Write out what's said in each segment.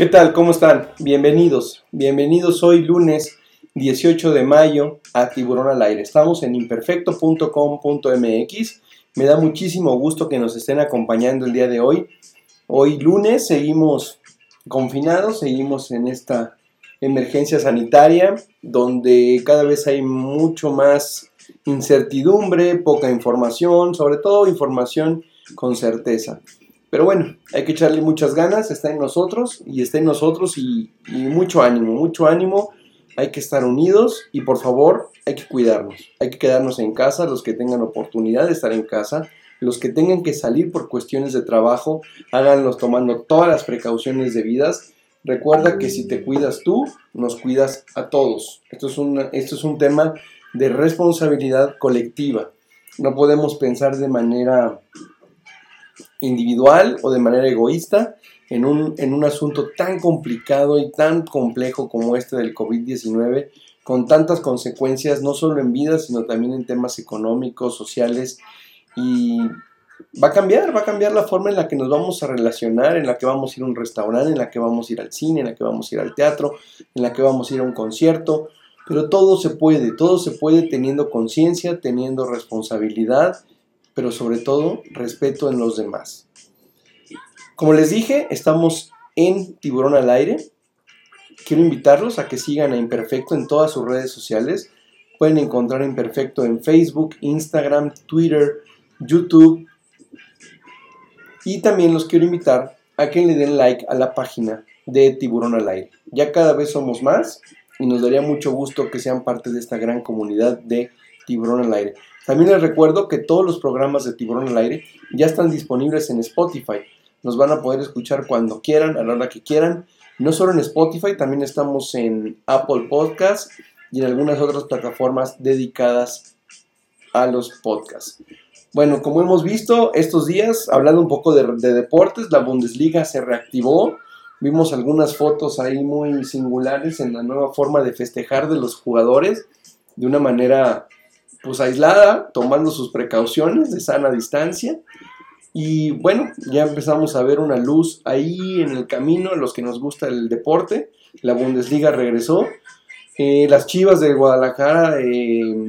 ¿Qué tal? ¿Cómo están? Bienvenidos. Bienvenidos hoy lunes 18 de mayo a Tiburón al Aire. Estamos en imperfecto.com.mx. Me da muchísimo gusto que nos estén acompañando el día de hoy. Hoy lunes seguimos confinados, seguimos en esta emergencia sanitaria donde cada vez hay mucho más incertidumbre, poca información, sobre todo información con certeza. Pero bueno, hay que echarle muchas ganas, está en nosotros y está en nosotros y, mucho ánimo, mucho ánimo. Hay que estar unidos y por favor hay que cuidarnos. Hay que quedarnos en casa, los que tengan oportunidad de estar en casa, los que tengan que salir por cuestiones de trabajo, háganlos tomando todas las precauciones debidas. Recuerda que si te cuidas tú, nos cuidas a todos. Esto es, un, esto es un tema de responsabilidad colectiva. No podemos pensar de manera individual o de manera egoísta en un, en un asunto tan complicado y tan complejo como este del COVID-19, con tantas consecuencias, no solo en vidas, sino también en temas económicos, sociales, y va a cambiar, va a cambiar la forma en la que nos vamos a relacionar, en la que vamos a ir a un restaurante, en la que vamos a ir al cine, en la que vamos a ir al teatro, en la que vamos a ir a un concierto, pero todo se puede, todo se puede teniendo conciencia, teniendo responsabilidad pero sobre todo respeto en los demás. Como les dije, estamos en Tiburón al Aire. Quiero invitarlos a que sigan a Imperfecto en todas sus redes sociales. Pueden encontrar a Imperfecto en Facebook, Instagram, Twitter, YouTube. Y también los quiero invitar a que le den like a la página de Tiburón al Aire. Ya cada vez somos más y nos daría mucho gusto que sean parte de esta gran comunidad de Tiburón al Aire. También les recuerdo que todos los programas de Tiburón al Aire ya están disponibles en Spotify. Nos van a poder escuchar cuando quieran, a la hora que quieran. No solo en Spotify, también estamos en Apple Podcasts y en algunas otras plataformas dedicadas a los podcasts. Bueno, como hemos visto estos días, hablando un poco de, de deportes, la Bundesliga se reactivó. Vimos algunas fotos ahí muy singulares en la nueva forma de festejar de los jugadores de una manera pues aislada, tomando sus precauciones de sana distancia. Y bueno, ya empezamos a ver una luz ahí en el camino los que nos gusta el deporte. La Bundesliga regresó. Eh, las Chivas de Guadalajara eh,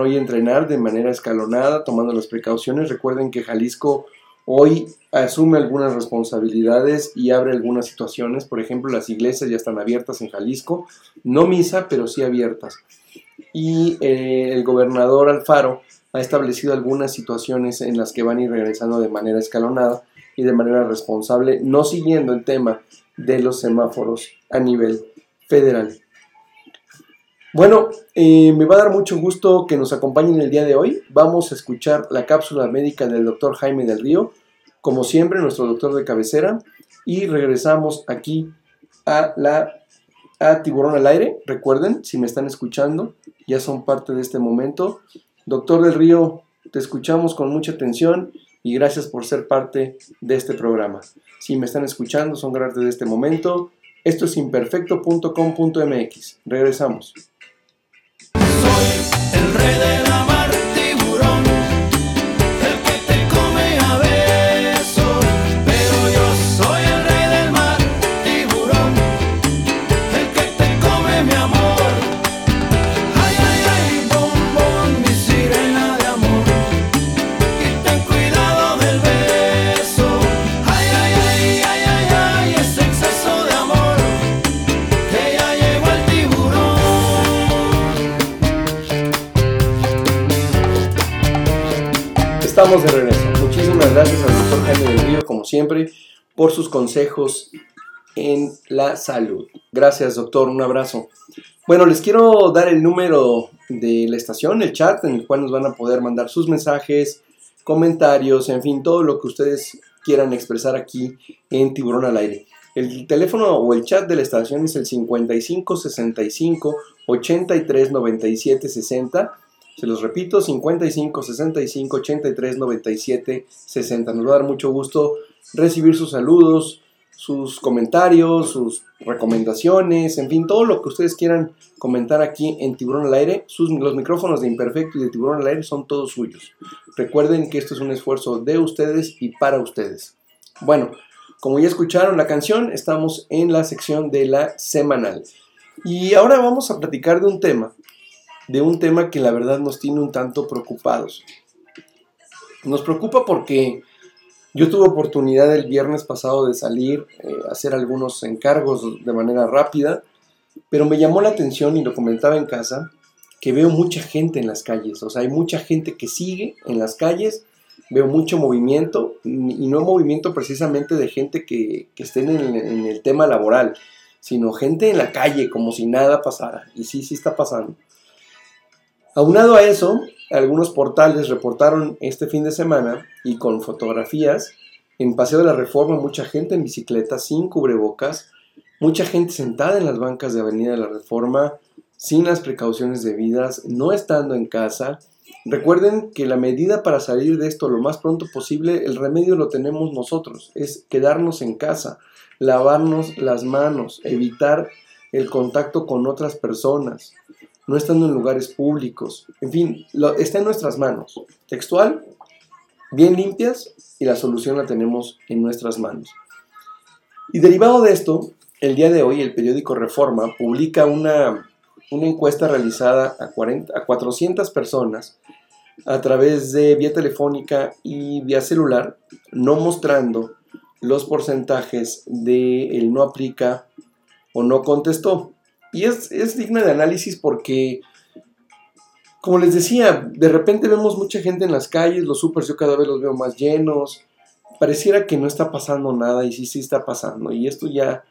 hoy entrenar de manera escalonada, tomando las precauciones. Recuerden que Jalisco hoy asume algunas responsabilidades y abre algunas situaciones. Por ejemplo, las iglesias ya están abiertas en Jalisco. No misa, pero sí abiertas y eh, el gobernador Alfaro ha establecido algunas situaciones en las que van a ir regresando de manera escalonada y de manera responsable, no siguiendo el tema de los semáforos a nivel federal. Bueno, eh, me va a dar mucho gusto que nos acompañen el día de hoy. Vamos a escuchar la cápsula médica del doctor Jaime del Río, como siempre, nuestro doctor de cabecera, y regresamos aquí a la a Tiburón al Aire. Recuerden, si me están escuchando, ya son parte de este momento. Doctor del Río, te escuchamos con mucha atención y gracias por ser parte de este programa. Si me están escuchando, son parte de este momento. Esto es imperfecto.com.mx. Regresamos. Soy el rey de la Estamos de regreso. Muchísimas gracias al doctor Jaime del Río, como siempre, por sus consejos en la salud. Gracias, doctor. Un abrazo. Bueno, les quiero dar el número de la estación, el chat, en el cual nos van a poder mandar sus mensajes, comentarios, en fin, todo lo que ustedes quieran expresar aquí en Tiburón al Aire. El teléfono o el chat de la estación es el 55 65 83 97 60. Se los repito, 55 65 83 97 60. Nos va a dar mucho gusto recibir sus saludos, sus comentarios, sus recomendaciones, en fin, todo lo que ustedes quieran comentar aquí en Tiburón al Aire. Sus, los micrófonos de Imperfecto y de Tiburón al Aire son todos suyos. Recuerden que esto es un esfuerzo de ustedes y para ustedes. Bueno, como ya escucharon la canción, estamos en la sección de la semanal. Y ahora vamos a platicar de un tema, de un tema que la verdad nos tiene un tanto preocupados. Nos preocupa porque yo tuve oportunidad el viernes pasado de salir eh, hacer algunos encargos de manera rápida, pero me llamó la atención y lo comentaba en casa que veo mucha gente en las calles, o sea, hay mucha gente que sigue en las calles, veo mucho movimiento y no movimiento precisamente de gente que, que esté en en el tema laboral, sino gente en la calle como si nada pasara, y sí, sí está pasando. Aunado a eso, algunos portales reportaron este fin de semana y con fotografías en Paseo de la Reforma mucha gente en bicicleta sin cubrebocas, mucha gente sentada en las bancas de Avenida de la Reforma sin las precauciones debidas, no estando en casa. Recuerden que la medida para salir de esto lo más pronto posible, el remedio lo tenemos nosotros, es quedarnos en casa, lavarnos las manos, evitar el contacto con otras personas, no estando en lugares públicos. En fin, está en nuestras manos. Textual, bien limpias y la solución la tenemos en nuestras manos. Y derivado de esto, el día de hoy el periódico Reforma publica una, una encuesta realizada a, 40, a 400 personas a través de vía telefónica y vía celular, no mostrando los porcentajes de el no aplica o no contestó. Y es, es digna de análisis porque, como les decía, de repente vemos mucha gente en las calles, los supers yo cada vez los veo más llenos, pareciera que no está pasando nada y sí, sí está pasando. Y esto ya,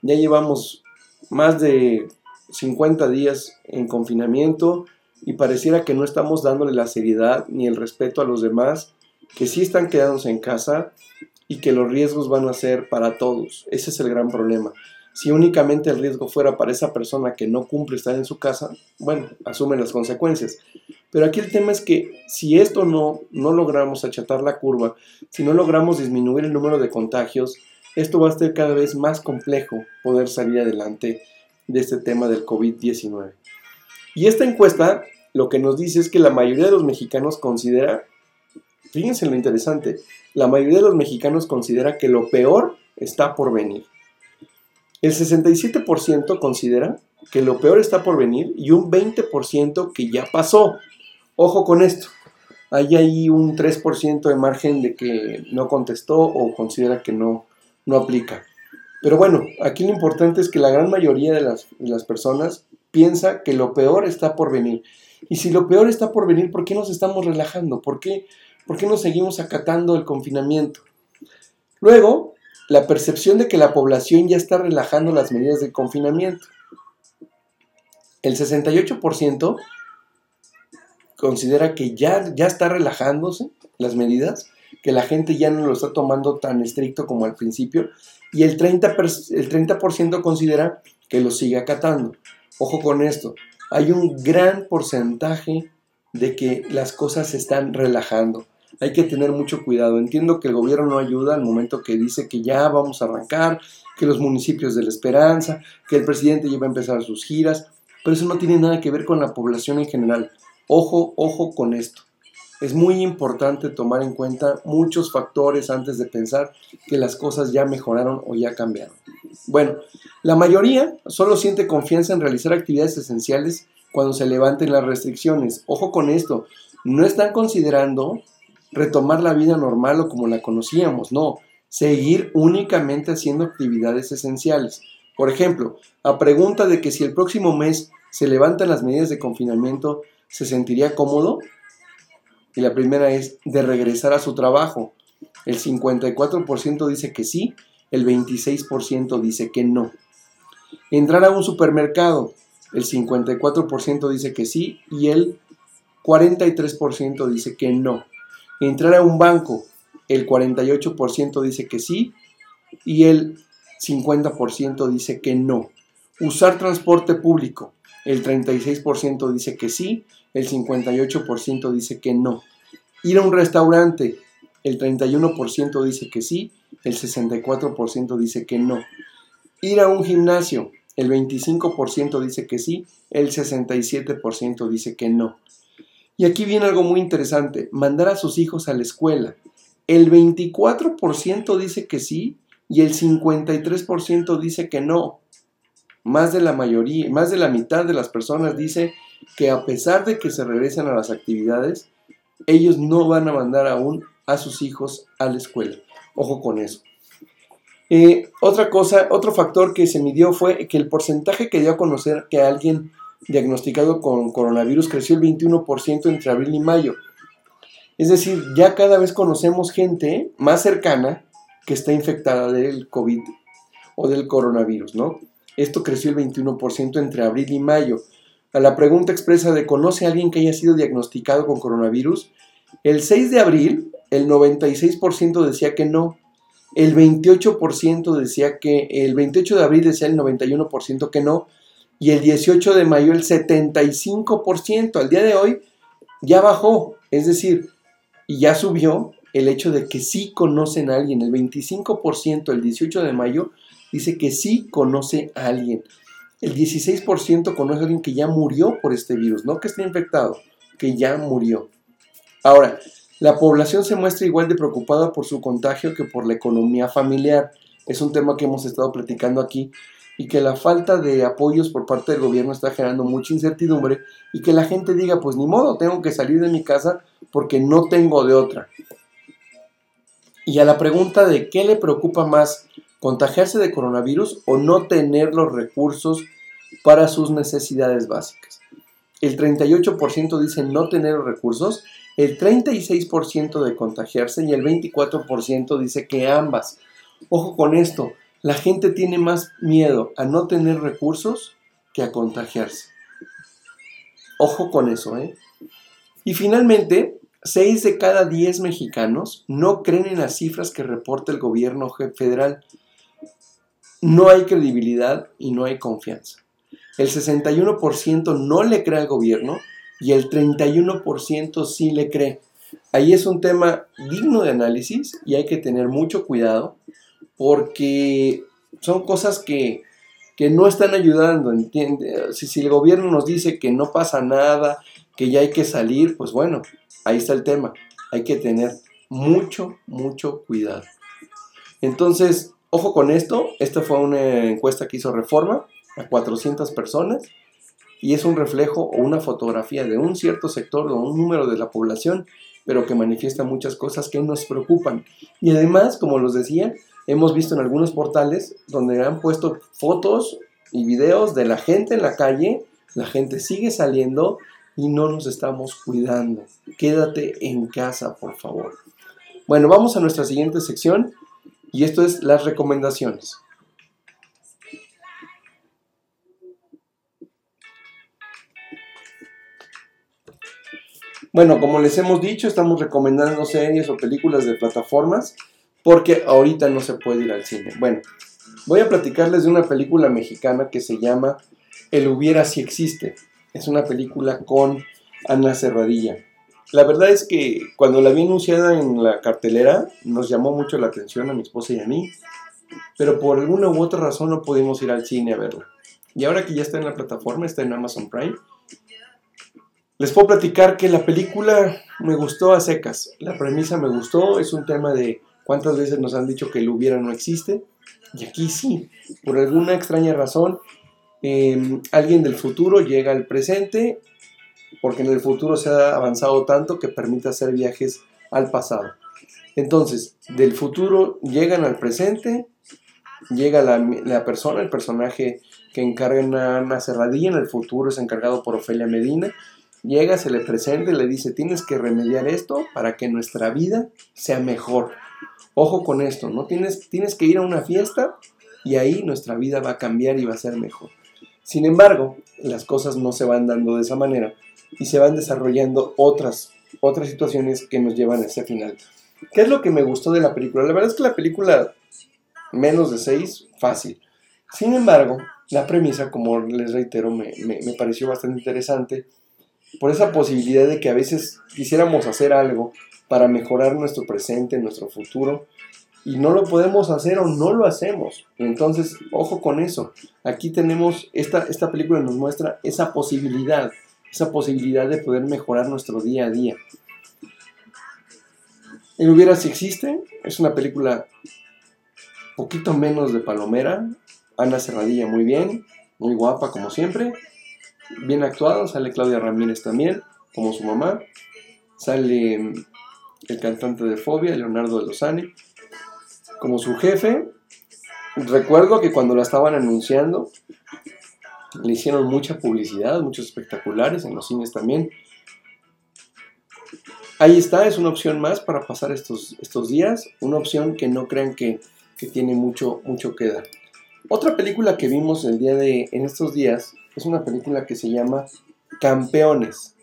ya llevamos más de 50 días en confinamiento y pareciera que no estamos dándole la seriedad ni el respeto a los demás, que sí están quedándose en casa y que los riesgos van a ser para todos. Ese es el gran problema. Si únicamente el riesgo fuera para esa persona que no cumple estar en su casa, bueno, asume las consecuencias. Pero aquí el tema es que si esto no, no logramos achatar la curva, si no logramos disminuir el número de contagios, esto va a ser cada vez más complejo poder salir adelante de este tema del COVID-19. Y esta encuesta lo que nos dice es que la mayoría de los mexicanos considera, fíjense lo interesante, la mayoría de los mexicanos considera que lo peor está por venir. El 67% considera que lo peor está por venir y un 20% que ya pasó. Ojo con esto. Hay ahí un 3% de margen de que no contestó o considera que no, no aplica. Pero bueno, aquí lo importante es que la gran mayoría de las, personas piensa que lo peor está por venir. Y si lo peor está por venir, ¿por qué nos estamos relajando? ¿Por qué, por qué nos seguimos acatando el confinamiento? Luego, la percepción de que la población ya está relajando las medidas de confinamiento. El 68% considera que ya, ya está relajándose las medidas, que la gente ya no lo está tomando tan estricto como al principio, y el 30%, el 30 considera que lo sigue acatando. Ojo con esto, hay un gran porcentaje de que las cosas se están relajando. Hay que tener mucho cuidado. Entiendo que el gobierno no ayuda al momento que dice que ya vamos a arrancar, que los municipios de la esperanza, que el presidente ya va a empezar sus giras, pero eso no tiene nada que ver con la población en general. Ojo, ojo con esto. Es muy importante tomar en cuenta muchos factores antes de pensar que las cosas ya mejoraron o ya cambiaron. Bueno, la mayoría solo siente confianza en realizar actividades esenciales cuando se levanten las restricciones. Ojo con esto, no están considerando retomar la vida normal o como la conocíamos, no, seguir únicamente haciendo actividades esenciales. Por ejemplo, a pregunta de que si el próximo mes se levantan las medidas de confinamiento, ¿se sentiría cómodo? Y la primera es de regresar a su trabajo. El 54% dice que sí, el 26% dice que no. Entrar a un supermercado, el 54% dice que sí y el 43% dice que no. Entrar a un banco, el 48% dice que sí y el 50% dice que no. Usar transporte público, el 36% dice que sí, el 58% dice que no. Ir a un restaurante, el 31% dice que sí, el 64% dice que no. Ir a un gimnasio, el 25% dice que sí, el 67% dice que no. Y aquí viene algo muy interesante, mandar a sus hijos a la escuela. El 24% dice que sí y el 53% dice que no. Más de la mayoría, más de la mitad de las personas dice que a pesar de que se regresen a las actividades, ellos no van a mandar aún a sus hijos a la escuela. Ojo con eso. Eh, otra cosa, otro factor que se midió fue que el porcentaje que dio a conocer que alguien diagnosticado con coronavirus creció el 21% entre abril y mayo. Es decir, ya cada vez conocemos gente más cercana que está infectada del COVID o del coronavirus, ¿no? Esto creció el 21% entre abril y mayo. A la pregunta expresa de ¿conoce a alguien que haya sido diagnosticado con coronavirus? El 6 de abril, el 96% decía que no. El 28% decía que, el 28 de abril decía el 91% que no y el 18 de mayo el 75%. Al día de hoy ya bajó, es decir, y ya subió el hecho de que sí conocen a alguien. El 25% el 18 de mayo dice que sí conoce a alguien. El 16% conoce a alguien que ya murió por este virus, no que esté infectado, que ya murió. Ahora, la población se muestra igual de preocupada por su contagio que por la economía familiar. Es un tema que hemos estado platicando aquí y que la falta de apoyos por parte del gobierno está generando mucha incertidumbre y que la gente diga, pues ni modo, tengo que salir de mi casa porque no tengo de otra. Y a la pregunta de qué le preocupa más, contagiarse de coronavirus o no tener los recursos para sus necesidades básicas. El 38% dice no tener los recursos, el 36% de contagiarse y el 24% dice que ambas. Ojo con esto, la gente tiene más miedo a no tener recursos que a contagiarse. Ojo con eso, ¿eh? Y finalmente, 6 de cada 10 mexicanos no creen en las cifras que reporta el gobierno federal. No hay credibilidad y no hay confianza. El 61% no le cree al gobierno y el 31% sí le cree. Ahí es un tema digno de análisis y hay que tener mucho cuidado porque son cosas que, no están ayudando, ¿entiende? Si, si el gobierno nos dice que no pasa nada, que ya hay que salir, pues bueno, ahí está el tema. Hay que tener mucho, mucho cuidado. Entonces, ojo con esto. Esta fue una encuesta que hizo Reforma a 400 personas y es un reflejo o una fotografía de un cierto sector o un número de la población, pero que manifiesta muchas cosas que nos preocupan. Y además, como los decía, hemos visto en algunos portales donde han puesto fotos y videos de la gente en la calle, la gente sigue saliendo y no nos estamos cuidando. Quédate en casa, por favor. Bueno, vamos a nuestra siguiente sección y esto es las recomendaciones. Bueno, como les hemos dicho, estamos recomendando series o películas de plataformas porque ahorita no se puede ir al cine. Bueno, voy a platicarles de una película mexicana que se llama El hubiera si existe. Es una película con Ana Cerradilla. La verdad es que cuando la vi anunciada en la cartelera, nos llamó mucho la atención a mi esposa y a mí, pero por alguna u otra razón no pudimos ir al cine a verla. Y ahora que ya está en la plataforma, está en Amazon Prime, les puedo platicar que la película me gustó a secas. La premisa me gustó, es un tema de cuántas veces nos han dicho que el hubiera no existe. Y aquí sí, por alguna extraña razón, em, alguien del futuro llega al presente porque en el futuro se ha avanzado tanto que permite hacer viajes al pasado. Entonces, del futuro llegan al presente, llega la, persona, el personaje que encarga una, una, cerradilla en el futuro es encargado por Ofelia Medina, llega, se le presenta y le dice, tienes que remediar esto para que nuestra vida sea mejor. Ojo con esto, ¿no? Tienes, tienes que ir a una fiesta y ahí nuestra vida va a cambiar y va a ser mejor. Sin embargo, las cosas no se van dando de esa manera y se van desarrollando otras, otras situaciones que nos llevan a ese final. ¿Qué es lo que me gustó de la película? La verdad es que la película, menos de 6, fácil. Sin embargo, la premisa, como les reitero, me, me, pareció bastante interesante por esa posibilidad de que a veces quisiéramos hacer algo para mejorar nuestro presente, nuestro futuro, y no lo podemos hacer o no lo hacemos. Entonces, ojo con eso. Aquí tenemos, esta, esta película nos muestra esa posibilidad esa posibilidad de poder mejorar nuestro día a día. El Hubiera si existe, es una película poquito menos de palomera, Ana Cerradilla muy bien, muy guapa como siempre, bien actuado, sale Claudia Ramírez también, como su mamá, sale el cantante de Fobia, Leonardo de Lozani, como su jefe. Recuerdo que cuando la estaban anunciando, le hicieron mucha publicidad, muchos espectaculares en los cines también. Ahí está, es una opción más para pasar estos, estos días, una opción que no crean que, tiene mucho, mucho que dar. Otra película que vimos el día de, en estos días es una película que se llama Campeones.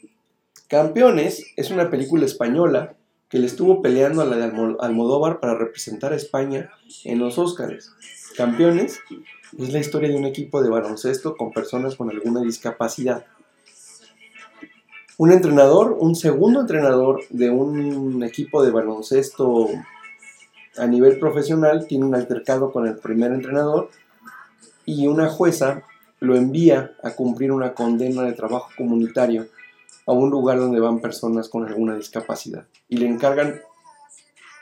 Campeones es una película española que le estuvo peleando a la de Almodóvar para representar a España en los Óscares. Campeones es la historia de un equipo de baloncesto con personas con alguna discapacidad. Un entrenador, un segundo entrenador de un equipo de baloncesto a nivel profesional tiene un altercado con el primer entrenador y una jueza lo envía a cumplir una condena de trabajo comunitario a un lugar donde van personas con alguna discapacidad y le encargan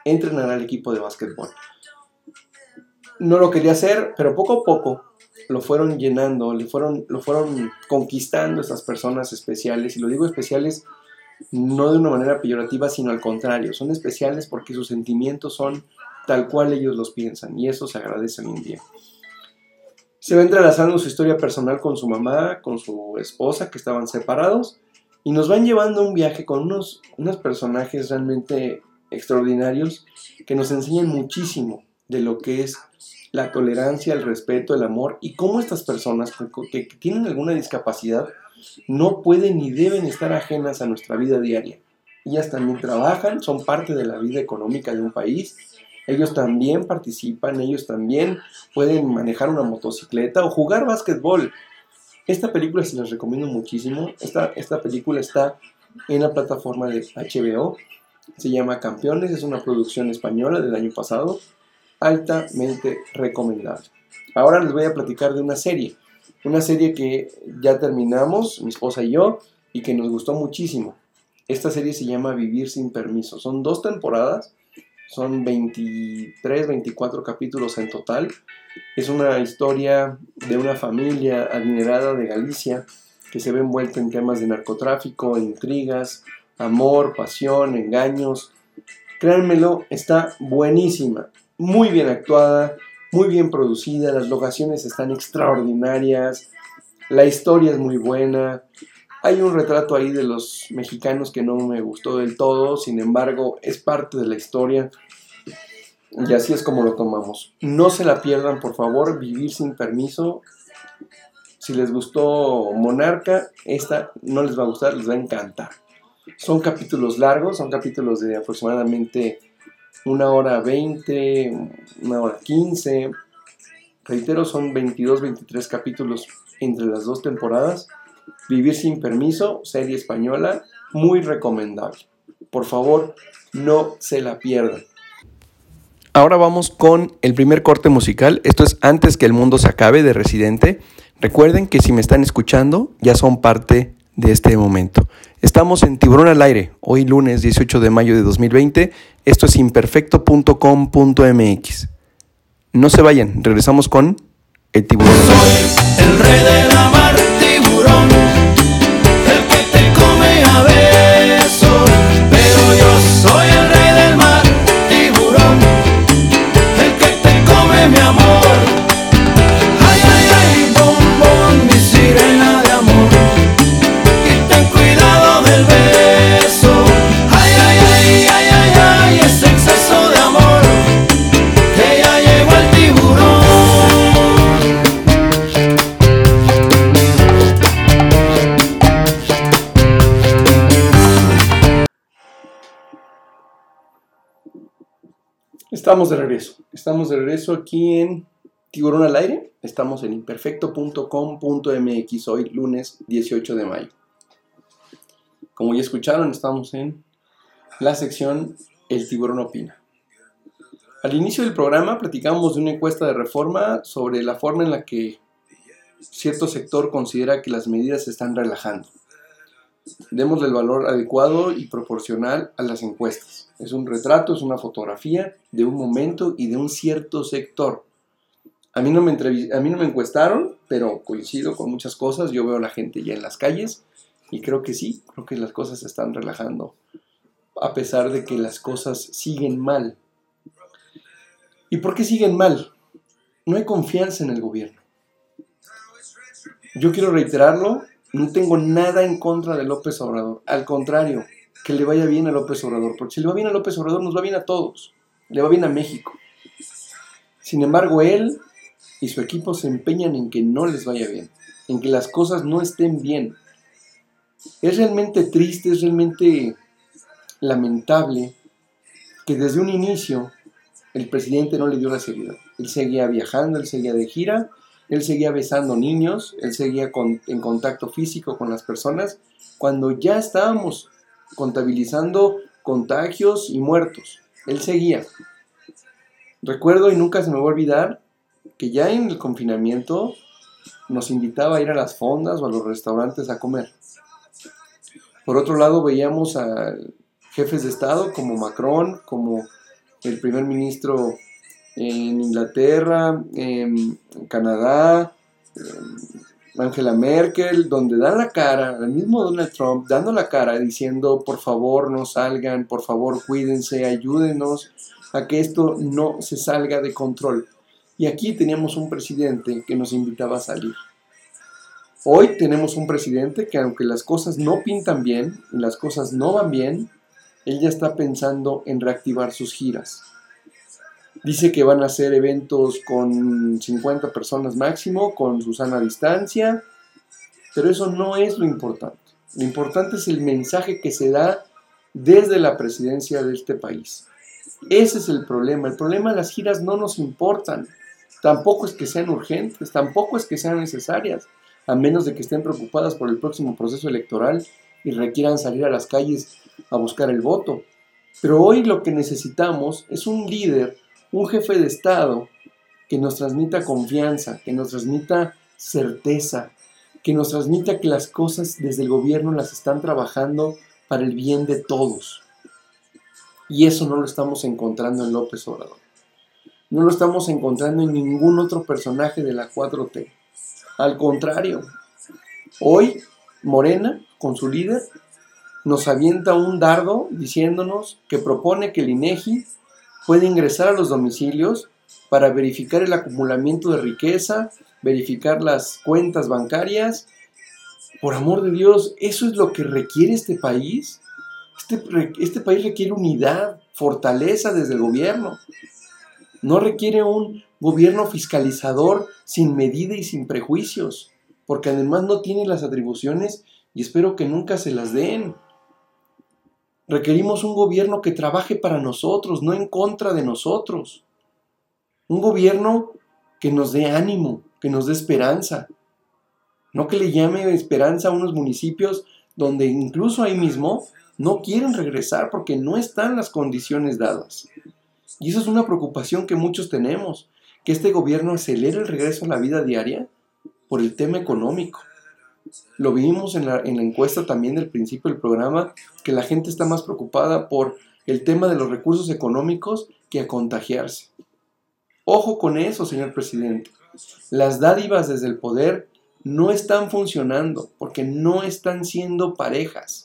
entrenar al equipo de básquetbol no lo quería hacer, pero poco a poco lo fueron llenando, le fueron, lo fueron conquistando estas personas especiales, y lo digo especiales no de una manera peyorativa, sino al contrario, son especiales porque sus sentimientos son tal cual ellos los piensan, y eso se agradece hoy en día. Se va entrelazando su historia personal con su mamá, con su esposa, que estaban separados, y nos van llevando un viaje con unos, unos personajes realmente extraordinarios que nos enseñan muchísimo de lo que es la tolerancia, el respeto, el amor y cómo estas personas que, tienen alguna discapacidad no pueden ni deben estar ajenas a nuestra vida diaria. Ellas también trabajan, son parte de la vida económica de un país, ellos también participan, ellos también pueden manejar una motocicleta o jugar básquetbol. Esta película se las recomiendo muchísimo. Esta, esta película está en la plataforma de HBO. Se llama Campeones, es una producción española del año pasado altamente recomendable. Ahora les voy a platicar de una serie, una serie que ya terminamos, mi esposa y yo, y que nos gustó muchísimo. Esta serie se llama Vivir sin permiso. Son dos temporadas, son 23, 24 capítulos en total. Es una historia de una familia adinerada de Galicia que se ve envuelta en temas de narcotráfico, intrigas, amor, pasión, engaños. Créanmelo, está buenísima muy bien actuada, muy bien producida, las locaciones están extraordinarias, la historia es muy buena. Hay un retrato ahí de los mexicanos que no me gustó del todo, sin embargo, es parte de la historia. Y así es como lo tomamos. No se la pierdan, por favor, Vivir sin permiso. Si les gustó Monarca, esta no les va a gustar, les va a encantar. Son capítulos largos, son capítulos de aproximadamente una hora 20, una hora 15. Reitero, son 22, 23 capítulos entre las dos temporadas. Vivir sin permiso, serie española, muy recomendable. Por favor, no se la pierdan. Ahora vamos con el primer corte musical. Esto es Antes que el mundo se acabe de Residente. Recuerden que si me están escuchando ya son parte de este momento. Estamos en Tiburón al Aire, hoy lunes 18 de mayo de 2020. Esto es imperfecto.com.mx. No se vayan, regresamos con el tiburón. Soy el rey de la mar, tiburón, Estamos de regreso. Estamos de regreso aquí en Tiburón al Aire. Estamos en imperfecto.com.mx hoy lunes 18 de mayo. Como ya escucharon, estamos en la sección El tiburón opina. Al inicio del programa platicamos de una encuesta de reforma sobre la forma en la que cierto sector considera que las medidas se están relajando. Demos el valor adecuado y proporcional a las encuestas. Es un retrato, es una fotografía de un momento y de un cierto sector. A mí no me, a mí no me encuestaron, pero coincido con muchas cosas. Yo veo a la gente ya en las calles y creo que sí, creo que las cosas se están relajando, a pesar de que las cosas siguen mal. ¿Y por qué siguen mal? No hay confianza en el gobierno. Yo quiero reiterarlo, no tengo nada en contra de López Obrador. Al contrario, que le vaya bien a López Obrador. Porque si le va bien a López Obrador, nos va bien a todos. Le va bien a México. Sin embargo, él y su equipo se empeñan en que no les vaya bien. En que las cosas no estén bien. Es realmente triste, es realmente lamentable que desde un inicio el presidente no le dio la seriedad. Él seguía viajando, él seguía de gira, él seguía besando niños, él seguía con- en contacto físico con las personas, cuando ya estábamos contabilizando contagios y muertos. Él seguía. Recuerdo y nunca se me va a olvidar que ya en el confinamiento nos invitaba a ir a las fondas o a los restaurantes a comer. Por otro lado, veíamos a jefes de Estado como Macron, como el primer ministro en Inglaterra, en Canadá, Angela Merkel, donde dan la cara, el mismo Donald Trump, dando la cara, diciendo, por favor no salgan, por favor cuídense, ayúdenos a que esto no se salga de control. Y aquí teníamos un presidente que nos invitaba a salir. Hoy tenemos un presidente que aunque las cosas no pintan bien, y las cosas no van bien, él ya está pensando en reactivar sus giras. Dice que van a hacer eventos con 50 personas máximo, con Susana a distancia, pero eso no es lo importante. Lo importante es el mensaje que se da desde la presidencia de este país. Ese es el problema. El problema de las giras no nos importan. Tampoco es que sean urgentes, tampoco es que sean necesarias, a menos de que estén preocupadas por el próximo proceso electoral y requieran salir a las calles a buscar el voto. Pero hoy lo que necesitamos es un líder, un jefe de Estado que nos transmita confianza, que nos transmita certeza, que nos transmita que las cosas desde el gobierno las están trabajando para el bien de todos. Y eso no lo estamos encontrando en López Obrador. No lo estamos encontrando en ningún otro personaje de la 4T. Al contrario, hoy Morena, con su líder, nos avienta un dardo diciéndonos que propone que el INEGI puede ingresar a los domicilios para verificar el acumulamiento de riqueza, verificar las cuentas bancarias. Por amor de Dios, ¿eso es lo que requiere este país? Este, este país requiere unidad, fortaleza desde el gobierno. No requiere un gobierno fiscalizador sin medida y sin prejuicios, porque además no tiene las atribuciones y espero que nunca se las den. Requerimos un gobierno que trabaje para nosotros, no en contra de nosotros. Un gobierno que nos dé ánimo, que nos dé esperanza. No que le llame esperanza a unos municipios donde incluso ahí mismo no quieren regresar porque no están las condiciones dadas. Y eso es una preocupación que muchos tenemos, que este gobierno acelere el regreso a la vida diaria por el tema económico. Lo vimos en la, en la encuesta también del principio del programa, que la gente está más preocupada por el tema de los recursos económicos que a contagiarse. Ojo con eso, señor presidente. Las dádivas desde el poder no están funcionando porque no están siendo parejas.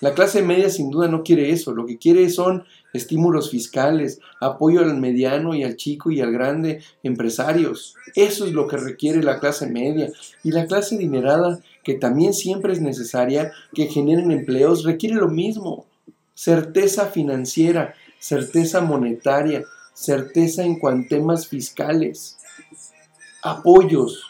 La clase media sin duda no quiere eso, lo que quiere son estímulos fiscales, apoyo al mediano y al chico y al grande empresarios. Eso es lo que requiere la clase media. Y la clase adinerada, que también siempre es necesaria, que generen empleos, requiere lo mismo. Certeza financiera, certeza monetaria, certeza en cuanto temas fiscales, apoyos.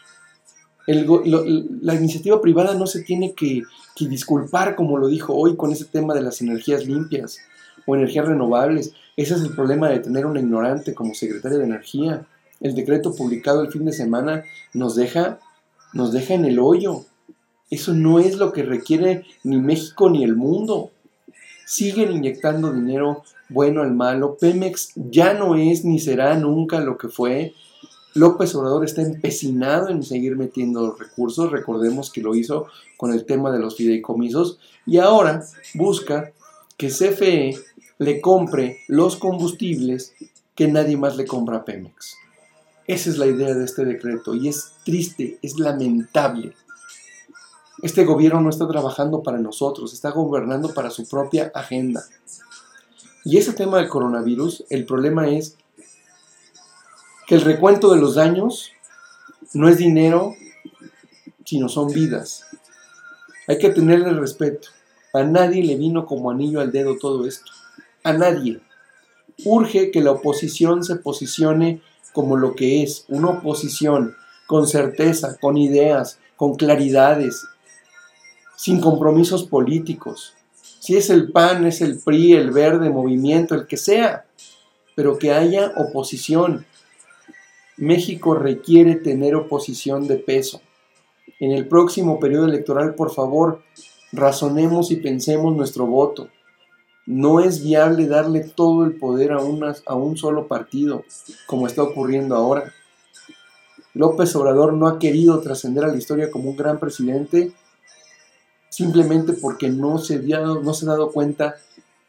La iniciativa privada no se tiene que, que disculpar, como lo dijo hoy, con ese tema de las energías limpias o energías renovables. Ese es el problema de tener una ignorante como secretaria de Energía. El decreto publicado el fin de semana nos deja, nos deja en el hoyo. Eso no es lo que requiere ni México ni el mundo. Siguen inyectando dinero bueno al malo. Pemex ya no es ni será nunca lo que fue. López Obrador está empecinado en seguir metiendo recursos. Recordemos que lo hizo con el tema de los fideicomisos. Y ahora busca que CFE le compre los combustibles que nadie más le compra a Pemex. Esa es la idea de este decreto y es triste, es lamentable. Este gobierno no está trabajando para nosotros, está gobernando para su propia agenda. Y ese tema del coronavirus, el problema es que el recuento de los daños no es dinero, sino son vidas. Hay que tenerle respeto. A nadie le vino como anillo al dedo todo esto. A nadie. Urge que la oposición se posicione como lo que es, una oposición con certeza, con ideas, con claridades, sin compromisos políticos, si es el PAN, es el PRI, el Verde, Movimiento, el que sea, pero que haya oposición. México requiere tener oposición de peso. En el próximo periodo electoral, por favor, razonemos y pensemos nuestro voto. No es viable darle todo el poder a, a un solo partido, como está ocurriendo ahora. López Obrador no ha querido trascender a la historia como un gran presidente simplemente porque no se, no se ha dado cuenta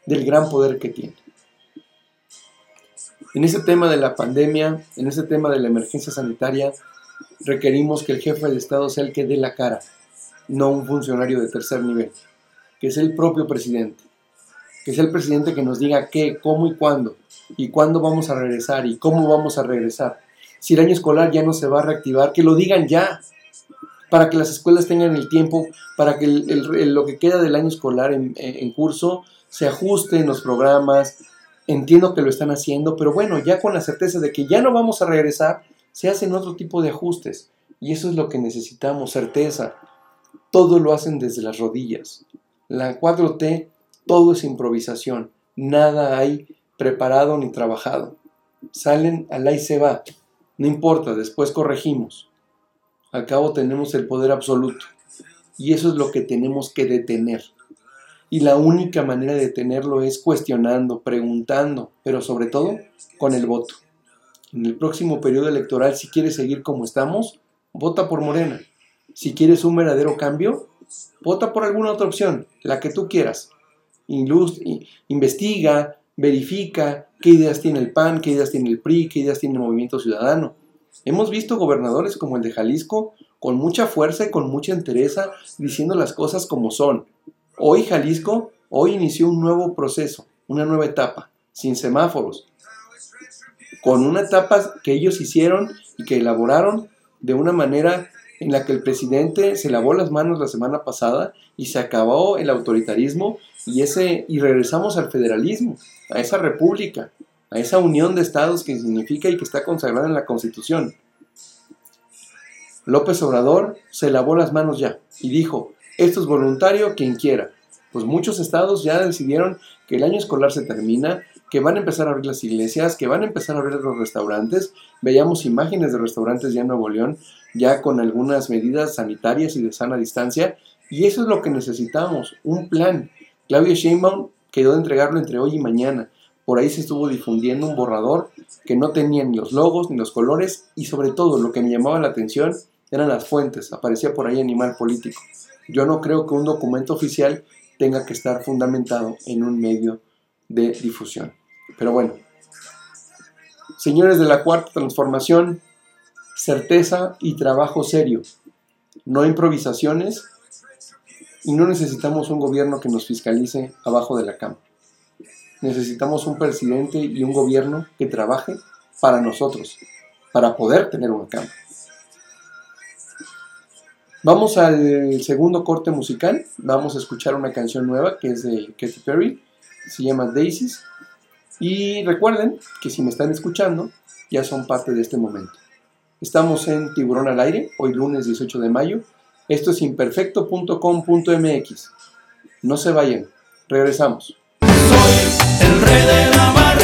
del gran poder que tiene. En ese tema de la pandemia, en ese tema de la emergencia sanitaria, requerimos que el jefe del Estado sea el que dé la cara, no un funcionario de tercer nivel, que sea el propio presidente, que sea el presidente que nos diga qué, cómo y cuándo, y cuándo vamos a regresar y cómo vamos a regresar. Si el año escolar ya no se va a reactivar, que lo digan ya, para que las escuelas tengan el tiempo, para que lo que queda del año escolar en, curso se ajuste en los programas. Entiendo que lo están haciendo, pero bueno, ya con la certeza de que ya no vamos a regresar, se hacen otro tipo de ajustes. Y eso es lo que necesitamos, certeza. Todo lo hacen desde las rodillas. La 4T, todo es improvisación. Nada hay preparado ni trabajado. Salen al y se va. No importa, después corregimos. Al cabo tenemos el poder absoluto. Y eso es lo que tenemos que detener. Y la única manera de detenerlo es cuestionando, preguntando, pero sobre todo con el voto. En el próximo periodo electoral, si quieres seguir como estamos, vota por Morena. Si quieres un verdadero cambio, vota por alguna otra opción, la que tú quieras. investiga, verifica qué ideas tiene el PAN, qué ideas tiene el PRI, qué ideas tiene el Movimiento Ciudadano. Hemos visto gobernadores como el de Jalisco con mucha fuerza y con mucha entereza diciendo las cosas como son. Hoy Jalisco, hoy inició un nuevo proceso, una nueva etapa, sin semáforos, con una etapa que ellos hicieron y que elaboraron de una manera en la que el presidente se lavó las manos la semana pasada y se acabó el autoritarismo y ese y regresamos al federalismo, a esa república, a esa unión de estados que significa y que está consagrada en la Constitución. López Obrador se lavó las manos ya y dijo, esto es voluntario quien quiera. Pues muchos estados ya decidieron que el año escolar se termina, que van a empezar a abrir las iglesias, que van a empezar a abrir los restaurantes. Veíamos imágenes de restaurantes ya en Nuevo León, ya con algunas medidas sanitarias y de sana distancia. Y eso es lo que necesitamos, un plan Claudia Sheinbaum quedó de entregarlo entre hoy y mañana. Por ahí se estuvo difundiendo un borrador que no tenía ni los logos ni los colores y sobre todo lo que me llamaba la atención eran las fuentes. Aparecía por ahí animal político. Yo no creo que un documento oficial tenga que estar fundamentado en un medio de difusión. Pero bueno, señores de la cuarta transformación, certeza y trabajo serio, no improvisaciones y no necesitamos un gobierno que nos fiscalice abajo de la cama. Necesitamos un presidente y un gobierno que trabaje para nosotros, para poder tener una cama. Vamos al segundo corte musical. Vamos a escuchar una canción nueva que es de Katy Perry. Se llama Daisies. Y recuerden que si me están escuchando, ya son parte de este momento. Estamos en Tiburón al Aire, hoy lunes 18 de mayo. Esto es imperfecto.com.mx. No se vayan, regresamos. Soy el rey de la mar,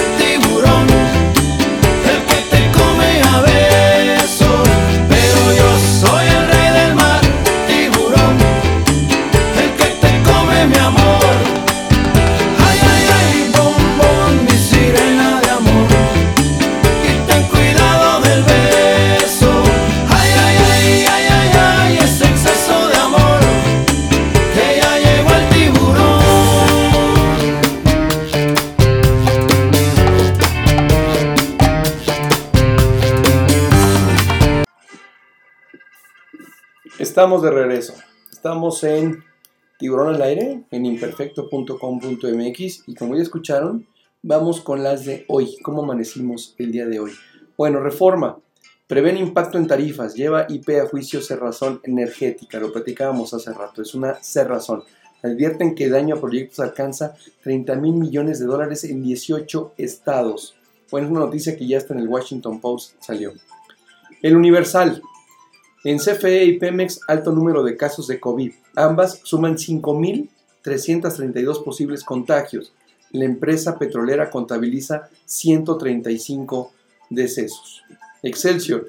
Estamos de regreso. Estamos en Tiburón al Aire, en imperfecto.com.mx y como ya escucharon, vamos con las de hoy. ¿Cómo amanecimos el día de hoy? Bueno, reforma. Prevén impacto en tarifas, lleva IP a juicio cerrazón energética, lo platicábamos hace rato, es una cerrazón. Advierten que daño a proyectos alcanza 30 mil millones de dólares en 18 estados. Bueno, es una noticia que ya está en el Washington Post, salió. El Universal, en CFE y Pemex, alto número de casos de COVID. Ambas suman 5.332 posibles contagios. La empresa petrolera contabiliza 135 decesos. Excelsior.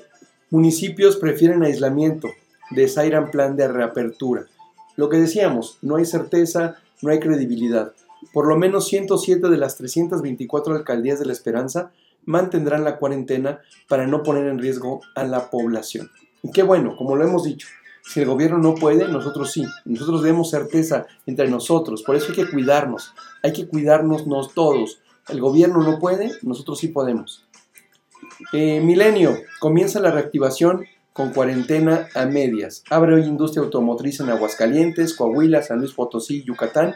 Municipios prefieren aislamiento. Desairan plan de reapertura. Lo que decíamos, no hay certeza, no hay credibilidad. Por lo menos 107 de las 324 alcaldías de la Esperanza mantendrán la cuarentena para no poner en riesgo a la población. Y qué bueno, como lo hemos dicho, si el gobierno no puede, nosotros sí. Nosotros debemos certeza entre nosotros. Por eso hay que cuidarnos. Hay que cuidarnos nos todos. El gobierno no puede, nosotros sí podemos. Eh, milenio, comienza la reactivación con cuarentena a medias. Abre hoy industria automotriz en Aguascalientes, Coahuila, San Luis Potosí, Yucatán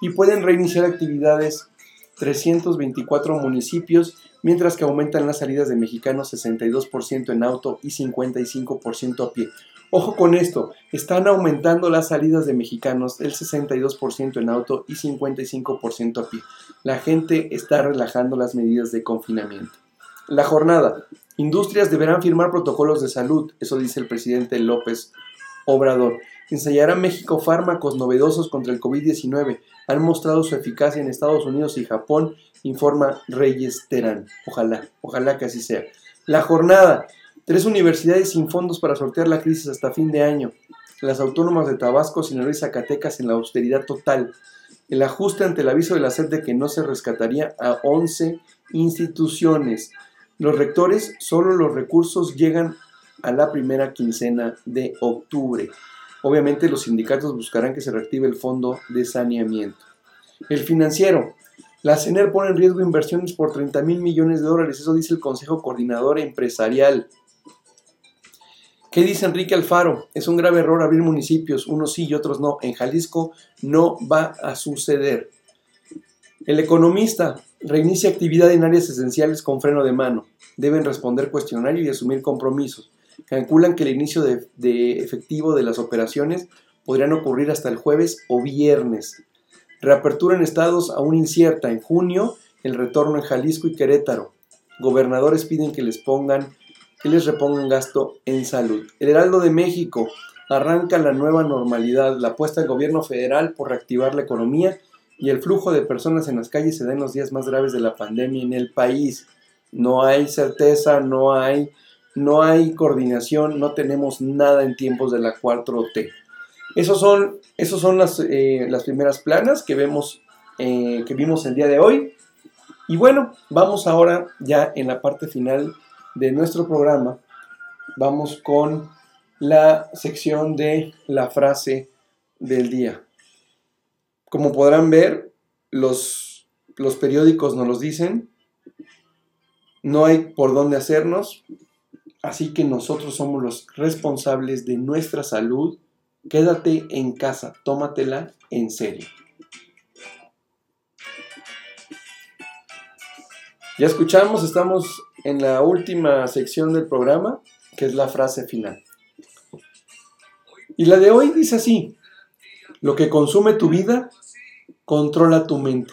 y pueden reiniciar actividades 324 municipios, mientras que aumentan las salidas de mexicanos 62% en auto y 55% a pie. Ojo con esto, están aumentando las salidas de mexicanos el 62% en auto y 55% a pie. La gente está relajando las medidas de confinamiento. La jornada. Industrias deberán firmar protocolos de salud, eso dice el presidente López Obrador. Ensayará México fármacos novedosos contra el COVID-19. Han mostrado su eficacia en Estados Unidos y Japón, informa Reyes Terán. Ojalá, ojalá que así sea. La jornada. Tres universidades sin fondos para sortear la crisis hasta fin de año. Las autónomas de Tabasco, Sinaloa y Zacatecas en la austeridad total. El ajuste ante el aviso de la SED de que no se rescataría a 11 instituciones. Los rectores, solo los recursos llegan a la primera quincena de octubre. Obviamente los sindicatos buscarán que se reactive el fondo de saneamiento. El financiero. La CENER pone en riesgo inversiones por 30 mil millones de dólares. Eso dice el Consejo Coordinador Empresarial. ¿Qué dice Enrique Alfaro? Es un grave error abrir municipios, unos sí y otros no. En Jalisco no va a suceder. El economista reinicia actividad en áreas esenciales con freno de mano. Deben responder cuestionario y asumir compromisos. Calculan que el inicio de, efectivo de las operaciones podrían ocurrir hasta el jueves o viernes. Reapertura en estados aún incierta. En junio, el retorno en Jalisco y Querétaro. Gobernadores piden que les pongan, que les repongan gasto en salud. El Heraldo de México arranca la nueva normalidad. La apuesta del gobierno federal por reactivar la economía y el flujo de personas en las calles se da en los días más graves de la pandemia en el país. No hay certeza, no hay no hay coordinación, no tenemos nada en tiempos de la 4T. Esos son, esos son las, eh, las primeras planas que vemos eh, que vimos el día de hoy. Y bueno, vamos ahora ya en la parte final de nuestro programa. Vamos con la sección de la frase del día. Como podrán ver, los, los periódicos nos los dicen. No hay por dónde hacernos. Así que nosotros somos los responsables de nuestra salud. Quédate en casa, tómatela en serio. Ya escuchamos, estamos en la última sección del programa, que es la frase final. Y la de hoy dice así, lo que consume tu vida, controla tu mente.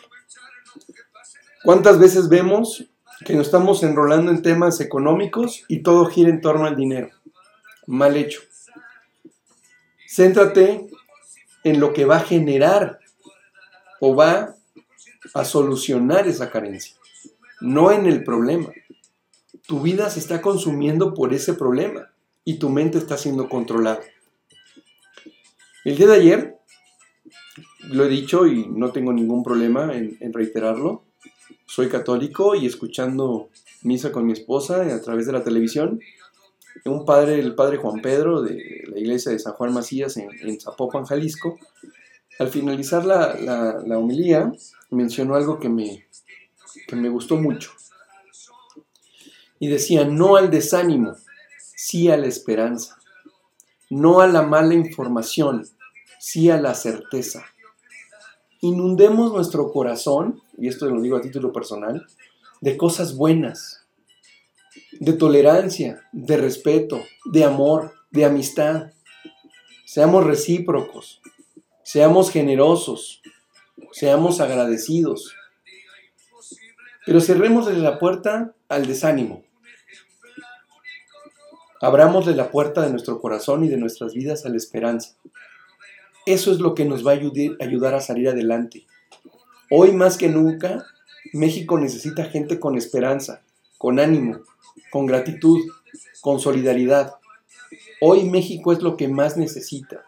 ¿Cuántas veces vemos que nos estamos enrolando en temas económicos y todo gira en torno al dinero. Mal hecho. Céntrate en lo que va a generar o va a solucionar esa carencia, no en el problema. Tu vida se está consumiendo por ese problema y tu mente está siendo controlada. El día de ayer, lo he dicho y no tengo ningún problema en, en reiterarlo, soy católico y escuchando misa con mi esposa a través de la televisión, un padre, el padre Juan Pedro de la iglesia de San Juan Macías en, Zapopan, Jalisco, al finalizar la, la, homilía mencionó algo que me, que me gustó mucho. Y decía, no al desánimo, sí a la esperanza. No a la mala información, sí a la certeza. Inundemos nuestro corazón y esto lo digo a título personal, de cosas buenas, de tolerancia, de respeto, de amor, de amistad. Seamos recíprocos, seamos generosos, seamos agradecidos. Pero cerremos la puerta al desánimo. Abramosle la puerta de nuestro corazón y de nuestras vidas a la esperanza. Eso es lo que nos va a ayudar a salir adelante. Hoy más que nunca, México necesita gente con esperanza, con ánimo, con gratitud, con solidaridad. Hoy México es lo que más necesita.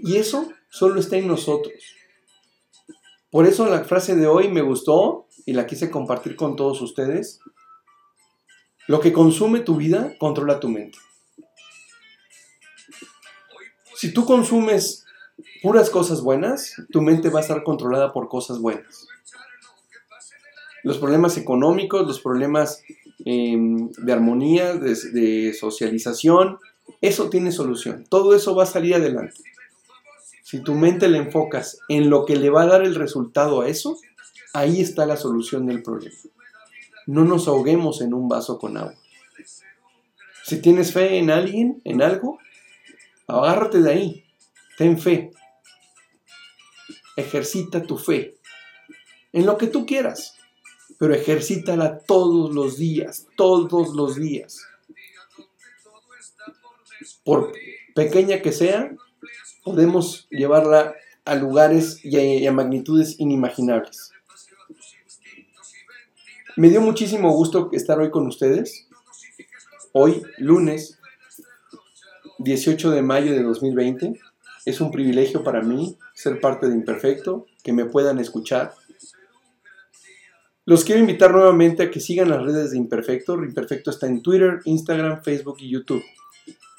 Y eso solo está en nosotros. Por eso la frase de hoy me gustó y la quise compartir con todos ustedes. Lo que consume tu vida controla tu mente. Si tú consumes puras cosas buenas, tu mente va a estar controlada por cosas buenas. Los problemas económicos, los problemas em, de armonía, de, de socialización, eso tiene solución. Todo eso va a salir adelante. Si tu mente le enfocas en lo que le va a dar el resultado a eso, ahí está la solución del problema. No nos ahoguemos en un vaso con agua. Si tienes fe en alguien, en algo, agárrate de ahí. Ten fe ejercita tu fe en lo que tú quieras, pero ejercítala todos los días, todos los días. Por pequeña que sea, podemos llevarla a lugares y a, magnitudes inimaginables. Me dio muchísimo gusto estar hoy con ustedes. Hoy, lunes 18 de mayo de 2020. Es un privilegio para mí ser parte de Imperfecto, que me puedan escuchar. Los quiero invitar nuevamente a que sigan las redes de Imperfecto. Imperfecto está en Twitter, Instagram, Facebook y YouTube.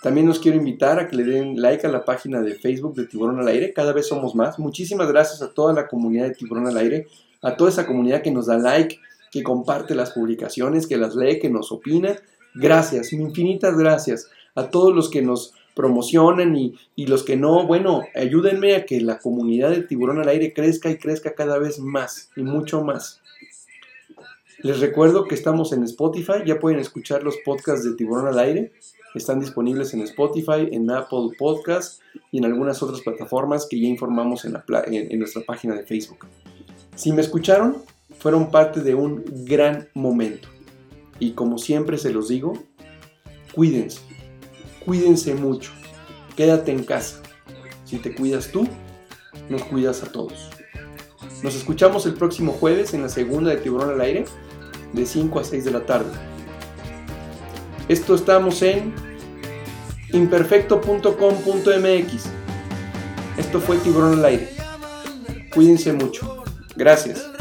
También los quiero invitar a que le den like a la página de Facebook de Tiburón al Aire. Cada vez somos más. Muchísimas gracias a toda la comunidad de Tiburón al Aire, a toda esa comunidad que nos da like, que comparte las publicaciones, que las lee, que nos opina. Gracias, infinitas gracias a todos los que nos promocionen y, los que no, bueno, ayúdenme a que la comunidad de tiburón al aire crezca y crezca cada vez más y mucho más. Les recuerdo que estamos en Spotify, ya pueden escuchar los podcasts de Tiburón al Aire. Están disponibles en Spotify, en Apple Podcasts y en algunas otras plataformas que ya informamos en, en nuestra página de Facebook. Si me escucharon, fueron parte de un gran momento. Y como siempre se los digo, cuídense Cuídense mucho. Quédate en casa. Si te cuidas tú, nos cuidas a todos. Nos escuchamos el próximo jueves en la segunda de Tiburón al Aire, de 5 a 6 de la tarde. Esto estamos en imperfecto.com.mx. Esto fue Tiburón al Aire. Cuídense mucho. Gracias.